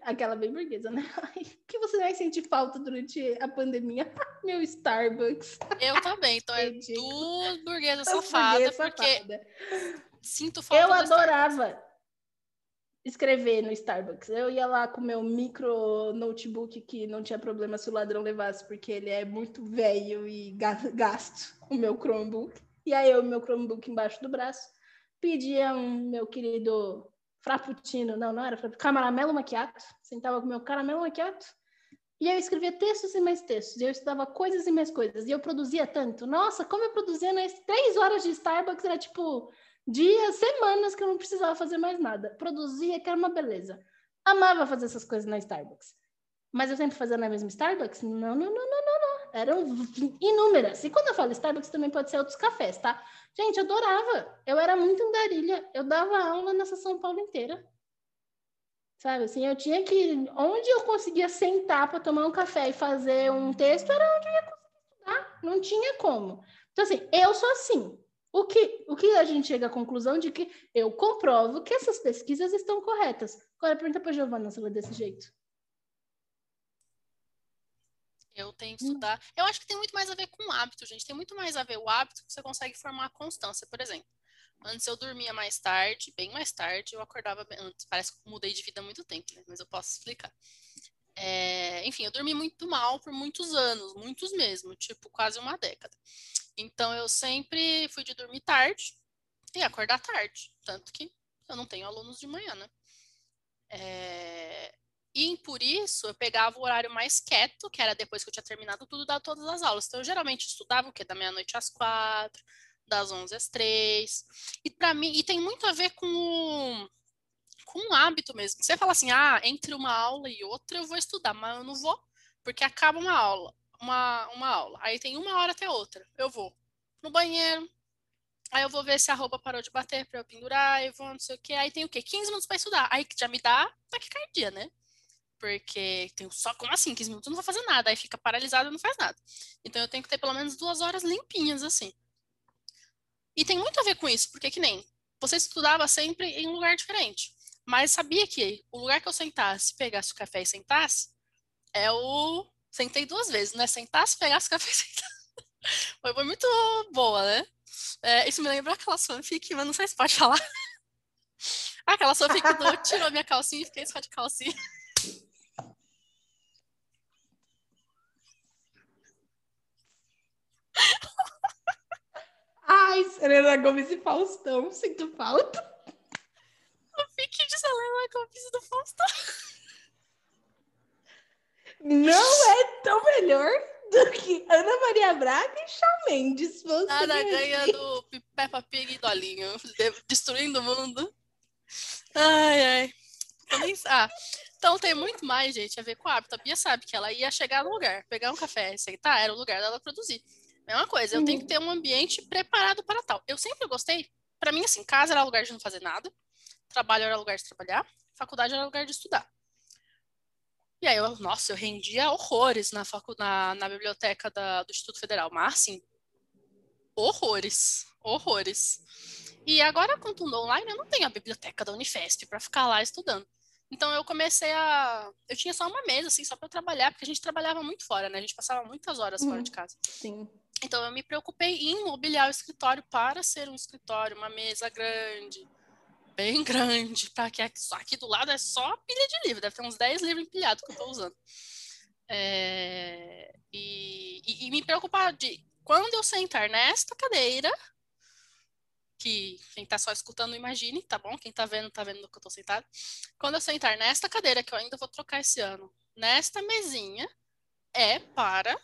Speaker 2: Aquela bem burguesa, né? [laughs] O que você vai sentir falta durante a pandemia? [laughs] Meu Starbucks.
Speaker 1: Eu também, então é duas burguesas safadas, porque safada. sinto falta
Speaker 2: Eu adorava escrever no Starbucks. Eu ia lá com meu micro notebook que não tinha problema se o ladrão levasse, porque ele é muito velho e gasto, o meu Chromebook. E aí eu, meu Chromebook embaixo do braço, pedia um meu querido frappuccino, não, não era frappuccino, caramelo macchiato, sentava com meu caramelo macchiato, e eu escrevia textos e mais textos, e eu estudava coisas e mais coisas, e eu produzia tanto. Nossa, como eu produzia nas três horas de Starbucks, era tipo dias, semanas que eu não precisava fazer mais nada. Produzia, que era uma beleza. Amava fazer essas coisas na Starbucks. Mas eu sempre fazia na mesma Starbucks? Não, não, não, não, não, não. Eram inúmeras. E quando eu falo Starbucks, também pode ser outros cafés, tá? Gente, eu adorava. Eu era muito andarilha. Eu dava aula nessa São Paulo inteira. Sabe, assim, eu tinha que... Onde eu conseguia sentar para tomar um café e fazer um texto, era onde eu ia conseguir estudar. Não tinha como. Então, assim, eu sou assim. O que, o que a gente chega à conclusão de que eu comprovo que essas pesquisas estão corretas. Agora pergunta para a Giovana se ela é desse jeito.
Speaker 1: Eu tenho que hum. estudar. Eu acho que tem muito mais a ver com o hábito, gente. Tem muito mais a ver o hábito que você consegue formar a constância. Por exemplo, antes eu dormia mais tarde, bem mais tarde, eu acordava antes. Parece que mudei de vida há muito tempo, né? mas eu posso explicar. É, enfim, eu dormi muito mal por muitos anos, muitos mesmo, tipo quase uma década. Então eu sempre fui de dormir tarde e acordar tarde, tanto que eu não tenho alunos de manhã, né? É, e por isso eu pegava o horário mais quieto, que era depois que eu tinha terminado tudo, dar todas as aulas. Então eu geralmente estudava o quê? Da meia-noite às quatro, das onze às três. E para mim, e tem muito a ver com o, com um hábito mesmo. Você fala assim, ah, entre uma aula e outra eu vou estudar, mas eu não vou, porque acaba uma aula, uma, uma aula. Aí tem uma hora até outra. Eu vou no banheiro, aí eu vou ver se a roupa parou de bater para eu pendurar, eu vou não sei o que. Aí tem o quê? 15 minutos para estudar. Aí já me dá taquicardia, né? Porque tem só como assim, 15 minutos eu não vou fazer nada, aí fica paralisado e não faz nada. Então eu tenho que ter pelo menos duas horas limpinhas, assim. E tem muito a ver com isso, porque que nem você estudava sempre em um lugar diferente. Mas sabia que o lugar que eu sentasse, pegasse o café e sentasse, é o. Sentei duas vezes, né? Sentasse, pegasse o café e [laughs] sentasse. Foi, foi muito boa, né? É, isso me lembra aquela fanfic, mas não sei se pode falar. [laughs] Aquela fanfic do tirou minha calcinha e fiquei só de calcinha.
Speaker 2: Ai, Serena Gomes e Faustão, sinto falta.
Speaker 1: O fique de Selena Gomes do Faustão.
Speaker 2: Não é tão melhor do que Ana Maria Braga e Shawn Mendes.
Speaker 1: Nada ganha do Peppa Pig e Dolinho, destruindo o mundo. Ai, ai. Ah, então tem muito mais, gente, a ver com o hábito. A Bia sabe que ela ia chegar no lugar, pegar um café, sentar, era o lugar dela produzir. Mesma coisa, eu uhum. tenho que ter um ambiente preparado para tal. Eu sempre gostei, para mim, assim, casa era lugar de não fazer nada, trabalho era lugar de trabalhar, faculdade era lugar de estudar. E aí, eu, nossa, eu rendia horrores na, facu na, na biblioteca da, do Instituto Federal, mas assim, horrores, horrores. E agora, com tudo online, eu não tenho a biblioteca da Unifesp para ficar lá estudando. Então eu comecei a. Eu tinha só uma mesa, assim, só para trabalhar, porque a gente trabalhava muito fora, né? A gente passava muitas horas fora de casa.
Speaker 2: Sim.
Speaker 1: Então eu me preocupei em mobiliar o escritório para ser um escritório, uma mesa grande, bem [laughs] grande, para que aqui do lado é só pilha de livro, deve ter uns 10 livros empilhados que eu estou usando. É, e, e, e, me preocupar de quando eu sentar nesta cadeira, que quem está só escutando imagine, tá bom? Quem está vendo, está vendo que eu estou sentado. Quando eu sentar nesta cadeira, que eu ainda vou trocar esse ano, nesta mesinha, é para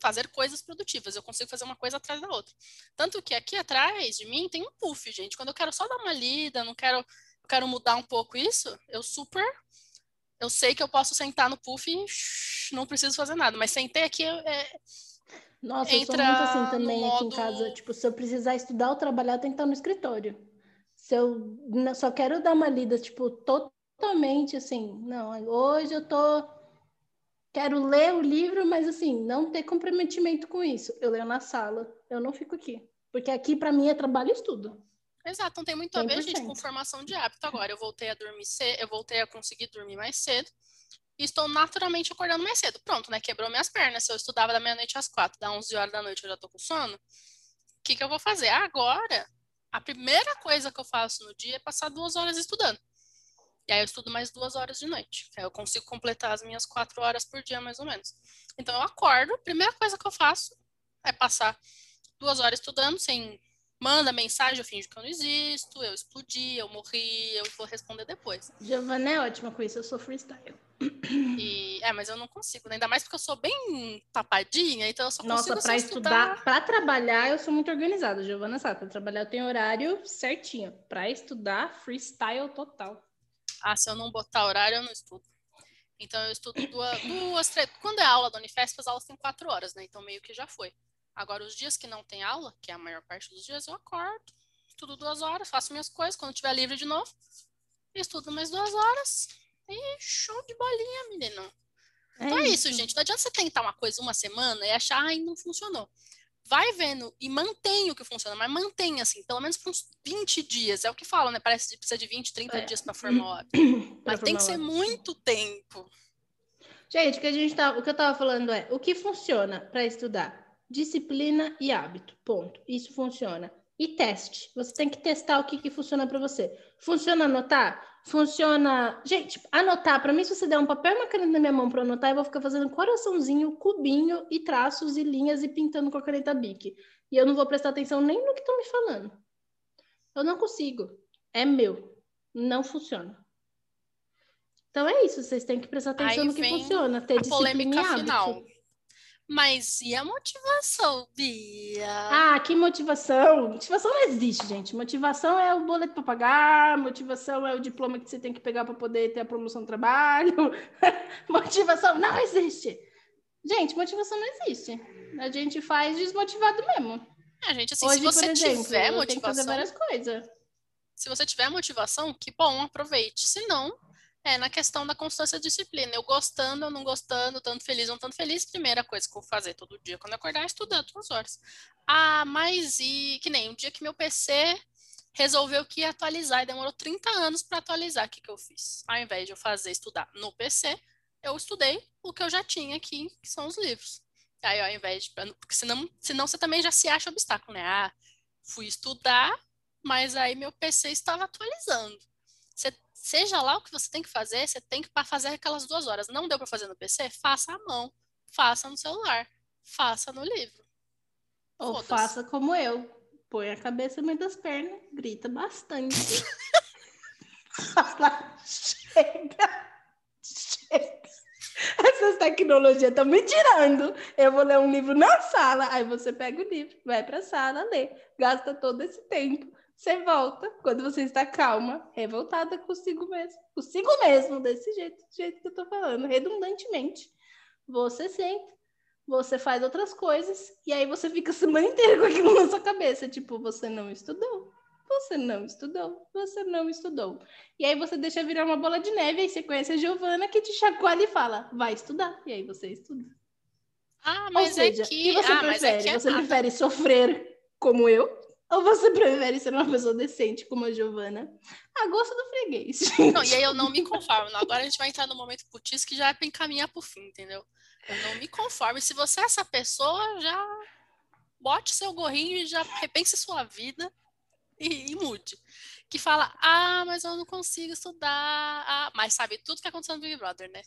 Speaker 1: fazer coisas produtivas. Eu consigo fazer uma coisa atrás da outra. Tanto que aqui atrás de mim tem um puff, gente. Quando eu quero só dar uma lida, não quero, quero mudar um pouco isso, eu super eu sei que eu posso sentar no puff e não preciso fazer nada, mas sentei aqui é,
Speaker 2: nossa, eu sou muito assim também aqui modo... em casa. Tipo, se eu precisar estudar ou trabalhar, tem que estar no escritório. Se eu só quero dar uma lida, tipo, totalmente assim, não, hoje eu tô quero ler o livro, mas assim, não ter comprometimento com isso. Eu leio na sala, eu não fico aqui. Porque aqui para mim é trabalho e estudo.
Speaker 1: Exato, não tem muito a ver, gente, com formação de hábito agora. Eu voltei a dormir cedo, eu voltei a conseguir dormir mais cedo e estou naturalmente acordando mais cedo. Pronto, né? Quebrou minhas pernas. Se eu estudava da meia-noite às quatro, da 11 horas da noite eu já tô com sono, o que, que eu vou fazer? Agora, a primeira coisa que eu faço no dia é passar duas horas estudando. E aí eu estudo mais duas horas de noite. Aí eu consigo completar as minhas quatro horas por dia, mais ou menos. Então eu acordo, a primeira coisa que eu faço é passar duas horas estudando, sem manda mensagem, eu finjo que eu não existo, eu explodi, eu morri, eu vou responder depois.
Speaker 2: Giovana é ótima com isso, eu sou freestyle.
Speaker 1: E, é, mas eu não consigo, né? ainda mais porque eu sou bem tapadinha, então eu só consigo
Speaker 2: Nossa, para estudar, estudar para trabalhar eu sou muito organizada, Giovana sabe, para trabalhar eu tenho horário certinho, para estudar freestyle total.
Speaker 1: Ah, se eu não botar horário eu não estudo. Então eu estudo duas, duas três, quando é aula da Unifesp, as aulas têm quatro horas, né? Então meio que já foi. Agora, os dias que não tem aula, que é a maior parte dos dias, eu acordo, estudo duas horas, faço minhas coisas. Quando tiver livre de novo, estudo mais duas horas. E show de bolinha, menino. É então é isso, isso, gente. Não adianta você tentar uma coisa uma semana e achar, ai, não funcionou. Vai vendo e mantém o que funciona, mas mantém, assim, pelo menos por uns 20 dias. É o que falam, né? Parece que precisa de 20, 30 é. dias para [clears throat] formar mas tem que ser muito tempo.
Speaker 2: Gente, o que, a gente tá, o que eu tava falando é, o que funciona para estudar? Disciplina e hábito. Ponto. Isso funciona. E teste. Você tem que testar o que, que funciona para você. Funciona anotar? Funciona. Gente, anotar. Para mim, se você der um papel e uma caneta na minha mão para anotar, eu vou ficar fazendo coraçãozinho, cubinho e traços e linhas e pintando com a caneta Bic. E eu não vou prestar atenção nem no que estão me falando. Eu não consigo. É meu. Não funciona. Então é isso. Vocês têm que prestar atenção Aí no que funciona. Ter disciplina e hábito. Final.
Speaker 1: Mas e a motivação, Bia?
Speaker 2: Ah, que motivação? Motivação não existe, gente. Motivação é o boleto para pagar, motivação é o diploma que você tem que pegar para poder ter a promoção do trabalho. [laughs] motivação não existe. Gente, motivação não existe. A gente faz desmotivado mesmo.
Speaker 1: É, gente, assim, Hoje, se você exemplo, tiver motivação. Tem que
Speaker 2: fazer várias coisas.
Speaker 1: Se você tiver motivação, que bom, aproveite. Se não, é, na questão da constância e disciplina. Eu gostando ou não gostando, tanto feliz ou não tanto feliz, primeira coisa que eu vou fazer todo dia quando eu acordar é estudar duas horas. Ah, mas e que nem um dia que meu PC resolveu que ia atualizar e demorou 30 anos para atualizar, o que, que eu fiz? Ao invés de eu fazer estudar no PC, eu estudei o que eu já tinha aqui, que são os livros. Aí, ao invés de. Porque senão, senão você também já se acha obstáculo, né? Ah, fui estudar, mas aí meu PC estava atualizando. Você seja lá o que você tem que fazer, você tem que fazer aquelas duas horas. Não deu para fazer no PC? Faça à mão, faça no celular, faça no livro.
Speaker 2: Ou faça como eu. Põe a cabeça no meio das pernas, grita bastante. [laughs] Fala, chega, chega. Essas tecnologias estão me tirando. Eu vou ler um livro na sala, aí você pega o livro, vai para a sala, lê, gasta todo esse tempo. Você volta quando você está calma, revoltada consigo mesmo. Consigo mesmo, desse jeito, do jeito que eu tô falando, redundantemente. Você senta, você faz outras coisas, e aí você fica [laughs] a semana inteira com aquilo na sua cabeça. Tipo, você não estudou, você não estudou, você não estudou. E aí você deixa virar uma bola de neve, aí você conhece a Giovana que te chacoalha e fala, vai estudar. E aí você estuda.
Speaker 1: Ah, mas
Speaker 2: Ou seja,
Speaker 1: é que...
Speaker 2: você
Speaker 1: ah,
Speaker 2: prefere?
Speaker 1: É que...
Speaker 2: Você prefere sofrer como eu, ou você prefere ser uma pessoa decente como a Giovana? A gosto do freguês.
Speaker 1: Não, e aí eu não me conformo. Agora a gente vai entrar no momento putis que já é pra encaminhar pro fim, entendeu? Eu não me conformo. Se você é essa pessoa, já bote seu gorrinho e já repense sua vida e, e mude. Que fala, ah, mas eu não consigo estudar. Ah, mas sabe tudo que aconteceu no Big Brother, né?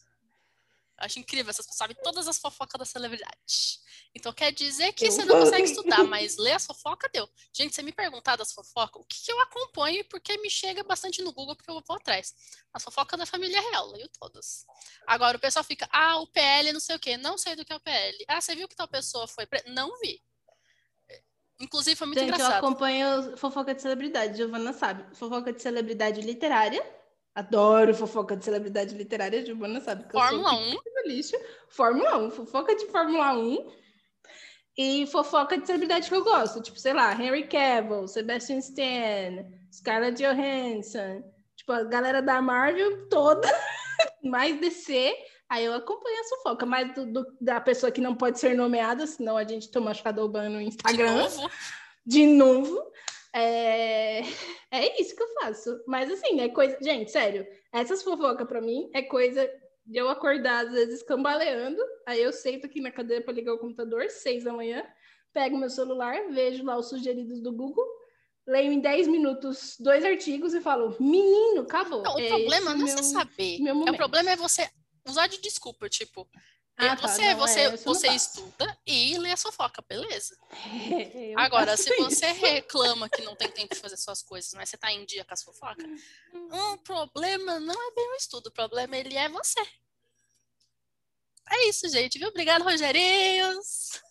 Speaker 1: Acho incrível, essas pessoas sabem todas as fofocas da celebridade. Então quer dizer que você não consegue [laughs] estudar, mas ler as fofocas deu. Gente, você me perguntar das fofocas, o que, que eu acompanho e porque me chega bastante no Google, porque eu vou atrás. As fofocas da família real, leio todas. Agora o pessoal fica, ah, o PL não sei o quê, não sei do que é o PL. Ah, você viu que tal pessoa foi. Pre... Não vi. Inclusive, foi muito
Speaker 2: Gente,
Speaker 1: engraçado.
Speaker 2: eu acompanho fofoca de celebridade, Giovana sabe. Fofoca de celebridade literária Adoro fofoca de celebridade literária, Giovana sabe que
Speaker 1: Fórmula
Speaker 2: eu sou 1. Lixo. Fórmula 1, fofoca de Fórmula 1 e fofoca de celebridade que eu gosto, tipo, sei lá, Henry Cavill, Sebastian Stan, Scarlett Johansson, tipo, a galera da Marvel toda, [laughs] mais DC, aí eu acompanho a fofoca, mais do, do, da pessoa que não pode ser nomeada, senão a gente toma Shadowban no Instagram. De novo? De novo. É... [laughs] é isso que eu faço. Mas assim, é coisa. Gente, sério, essas fofocas pra mim é coisa de eu acordar, às vezes, cambaleando. Aí eu sento aqui na cadeira para ligar o computador, seis da manhã, pego meu celular, vejo lá os sugeridos do Google, leio em 10 minutos dois artigos e falo, menino, acabou.
Speaker 1: Não, o
Speaker 2: é
Speaker 1: problema não
Speaker 2: meu,
Speaker 1: é você saber. É, o problema é você usar de desculpa, tipo,
Speaker 2: Ah, tá,
Speaker 1: você, você,
Speaker 2: é,
Speaker 1: você estuda e lê a fofoca, beleza. [laughs]
Speaker 2: Eu
Speaker 1: Agora, se você
Speaker 2: isso.
Speaker 1: reclama que não tem tempo de fazer suas coisas, mas você tá em dia com as fofocas, o problema não é bem o estudo, o problema ele é você. É isso, gente, viu? Obrigado, Rogerinhos.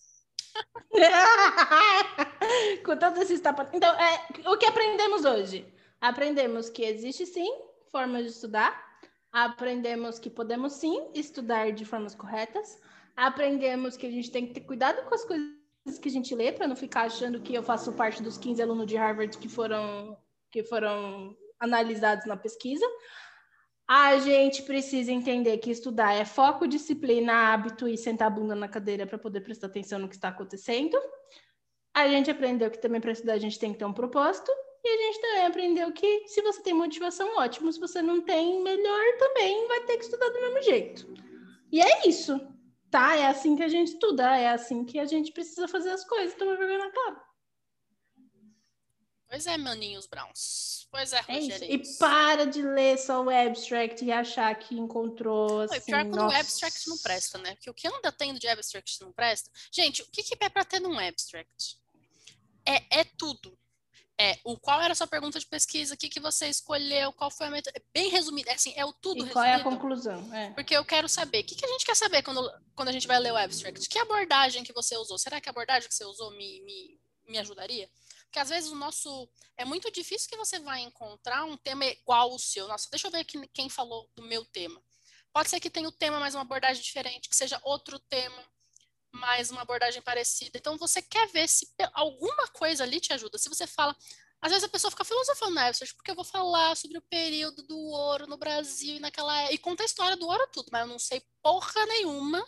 Speaker 1: [laughs]
Speaker 2: Com todos esses tapas. Então, é, o que aprendemos hoje? Aprendemos que existe sim formas de estudar. Aprendemos que podemos sim estudar de formas corretas. Aprendemos que a gente tem que ter cuidado com as coisas que a gente lê para não ficar achando que eu faço parte dos 15 alunos de Harvard que foram que foram analisados na pesquisa. A gente precisa entender que estudar é foco, disciplina, hábito e sentar a bunda na cadeira para poder prestar atenção no que está acontecendo. A gente aprendeu que também para estudar a gente tem que ter um propósito. E a gente também aprendeu que se você tem motivação, ótimo. Se você não tem, melhor também vai ter que estudar do mesmo jeito. E é isso, tá? É assim que a gente estuda, é assim que a gente precisa fazer as coisas. Toma vergonha na cara.
Speaker 1: Pois é, maninhos browns. Pois é,
Speaker 2: É. E para de ler só o abstract e achar que encontrou assim,
Speaker 1: e pior quando
Speaker 2: nossa.
Speaker 1: o abstract não presta, né? Porque o que anda tendo de abstract não presta. Gente, o que, que é pra ter num abstract? É, é tudo. É o qual era a sua pergunta de pesquisa, o que, que você escolheu, qual foi a meta. É bem resumido, é assim, é o tudo
Speaker 2: E qual é a
Speaker 1: resumido.
Speaker 2: conclusão? É.
Speaker 1: Porque eu quero saber, o que, que a gente quer saber quando, quando a gente vai ler o abstract? Que abordagem que você usou? Será que a abordagem que você usou me, me, me ajudaria? Porque às vezes o nosso. É muito difícil que você vai encontrar um tema igual ao seu. Nossa, deixa eu ver aqui quem falou do meu tema. Pode ser que tenha o tema, mas uma abordagem diferente, que seja outro tema, mas uma abordagem parecida. Então você quer ver se alguma coisa ali te ajuda. Se você fala. Às vezes a pessoa fica filosofando abstract, porque eu vou falar sobre o período do ouro no Brasil e naquela é-", e conta a história do ouro tudo, mas eu não sei porra nenhuma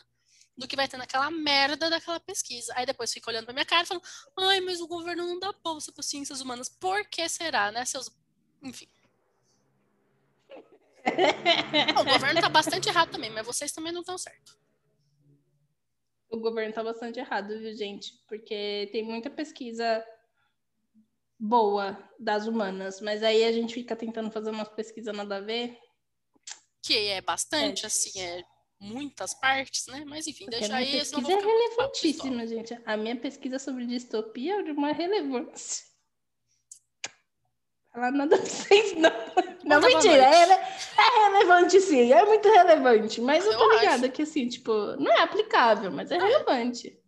Speaker 1: do que vai ter naquela merda daquela pesquisa. Aí depois fica olhando pra minha cara e falando, ai, mas o governo não dá bolsa para ciências humanas. Por que será, né, seus... Enfim. [laughs] O governo tá bastante errado também, mas vocês também não estão certo.
Speaker 2: O governo tá bastante errado, viu, gente? Porque tem muita pesquisa boa das humanas, mas aí a gente fica tentando fazer umas pesquisas nada a ver.
Speaker 1: Que é bastante,
Speaker 2: É.
Speaker 1: assim, é muitas partes, né? Mas enfim,
Speaker 2: Porque
Speaker 1: deixa aí,
Speaker 2: pesquisa é relevantíssima, gente. A minha pesquisa sobre distopia é de uma relevância. Falar nada [laughs] pra vocês, não. Não,
Speaker 1: boa
Speaker 2: mentira. É, é relevante, sim. É muito relevante. Mas eu
Speaker 1: Eu
Speaker 2: tô
Speaker 1: acho.
Speaker 2: ligada que, assim, tipo, não é aplicável, mas é relevante.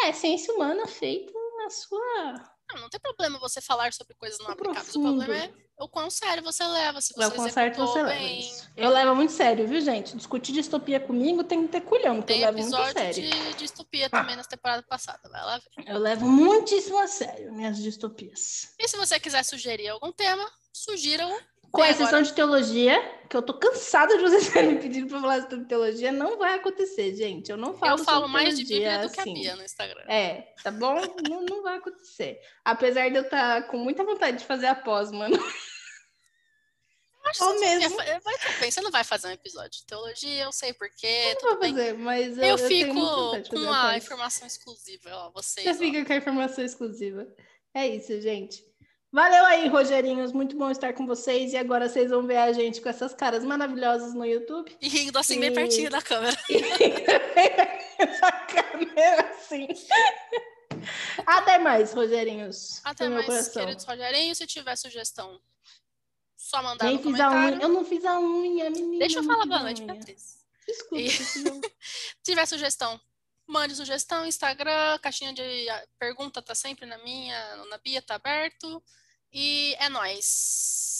Speaker 2: É ciência humana feita na sua.
Speaker 1: Não, não tem problema você falar sobre coisas não aplicáveis. O
Speaker 2: profundo.
Speaker 1: problema é o quão sério você leva, se
Speaker 2: É
Speaker 1: você
Speaker 2: o concerto
Speaker 1: executou
Speaker 2: você leva
Speaker 1: bem.
Speaker 2: isso. Eu levo muito sério, viu, gente? Discutir distopia comigo tem que ter culhão, porque
Speaker 1: Tem
Speaker 2: eu levo muito a
Speaker 1: episódio
Speaker 2: sério.
Speaker 1: de distopia também na temporada passada, vai lá ver.
Speaker 2: Eu levo muitíssimo a sério minhas distopias.
Speaker 1: E se você quiser sugerir algum tema, sugira-o.
Speaker 2: Com exceção
Speaker 1: agora-
Speaker 2: de teologia, que eu tô cansada de vocês me pedido pra falar sobre teologia, não vai acontecer, gente. Eu não falo
Speaker 1: Eu falo mais de Bíblia do que a
Speaker 2: assim.
Speaker 1: Bia no Instagram.
Speaker 2: É, tá bom? não, não vai acontecer. Apesar de eu estar com muita vontade de fazer a pós, mano.
Speaker 1: Eu acho
Speaker 2: Ou mesmo.
Speaker 1: Vai bem, você não vai fazer um episódio de teologia, eu sei porquê,
Speaker 2: Não
Speaker 1: tudo
Speaker 2: vou
Speaker 1: bem.
Speaker 2: fazer, mas eu,
Speaker 1: Eu,
Speaker 2: eu
Speaker 1: fico com
Speaker 2: a
Speaker 1: a informação exclusiva, ó, vocês.
Speaker 2: Você
Speaker 1: ó.
Speaker 2: fica com a informação exclusiva. É isso, gente. Valeu aí, Rogerinhos. Muito bom estar com vocês. E agora vocês vão ver a gente com essas caras maravilhosas no YouTube.
Speaker 1: E rindo assim bem
Speaker 2: E-
Speaker 1: pertinho da câmera. [laughs]
Speaker 2: Essa câmera assim. Até mais, Rogerinhos.
Speaker 1: Até mais, queridos Rogerinho. Se tiver sugestão, só mandar
Speaker 2: Nem
Speaker 1: no
Speaker 2: fiz a
Speaker 1: comentário.
Speaker 2: unha. Eu não fiz a unha, menina.
Speaker 1: Deixa eu falar boa
Speaker 2: a
Speaker 1: noite. Beatriz.
Speaker 2: Desculpa.
Speaker 1: E-
Speaker 2: a. [laughs]
Speaker 1: Se tiver sugestão, mande sugestão, Instagram, caixinha de ah, pergunta tá sempre na minha, na Bia tá aberto. E é nóis.